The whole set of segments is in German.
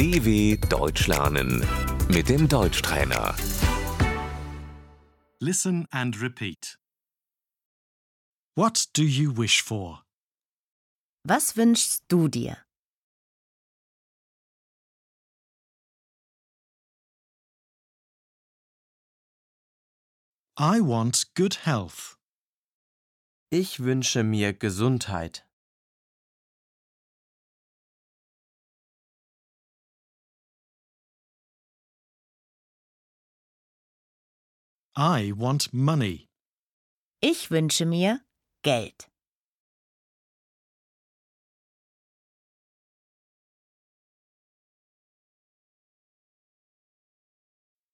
DW Deutsch lernen mit dem Deutschtrainer. Listen and repeat. What do you wish for? Was wünschst du dir? I want good health. Ich wünsche mir Gesundheit. I want money. Ich wünsche mir Geld.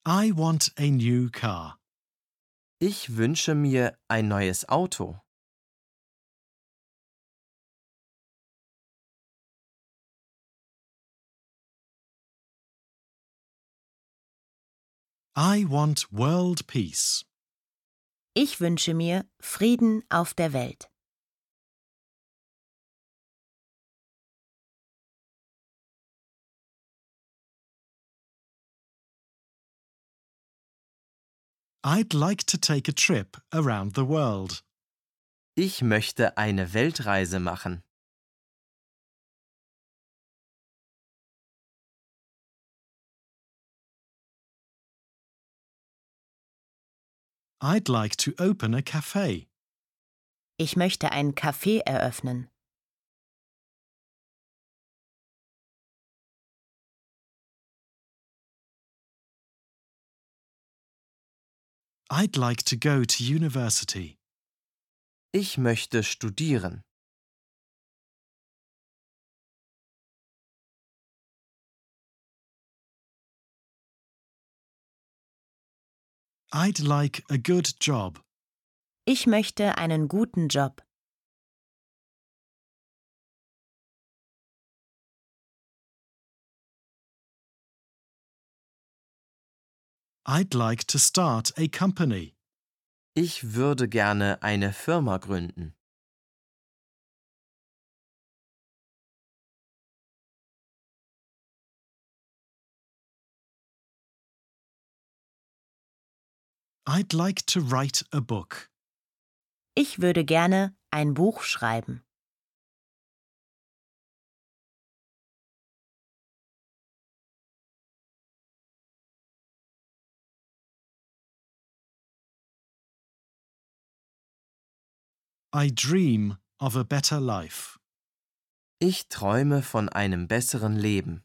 I want a new car. Ich wünsche mir ein neues Auto. I want world peace. Ich wünsche mir Frieden auf der Welt. I'd like to take a trip around the world. Ich möchte eine Weltreise machen. I'd like to open a cafe. Ich möchte ein Café eröffnen. I'd like to go to university. Ich möchte studieren. I'd like a good job. Ich möchte einen guten Job. I'd like to start a company. Ich würde gerne eine Firma gründen. I'd like to write a book. Ich würde gerne ein Buch schreiben. I dream of a better life. Ich träume von einem besseren Leben.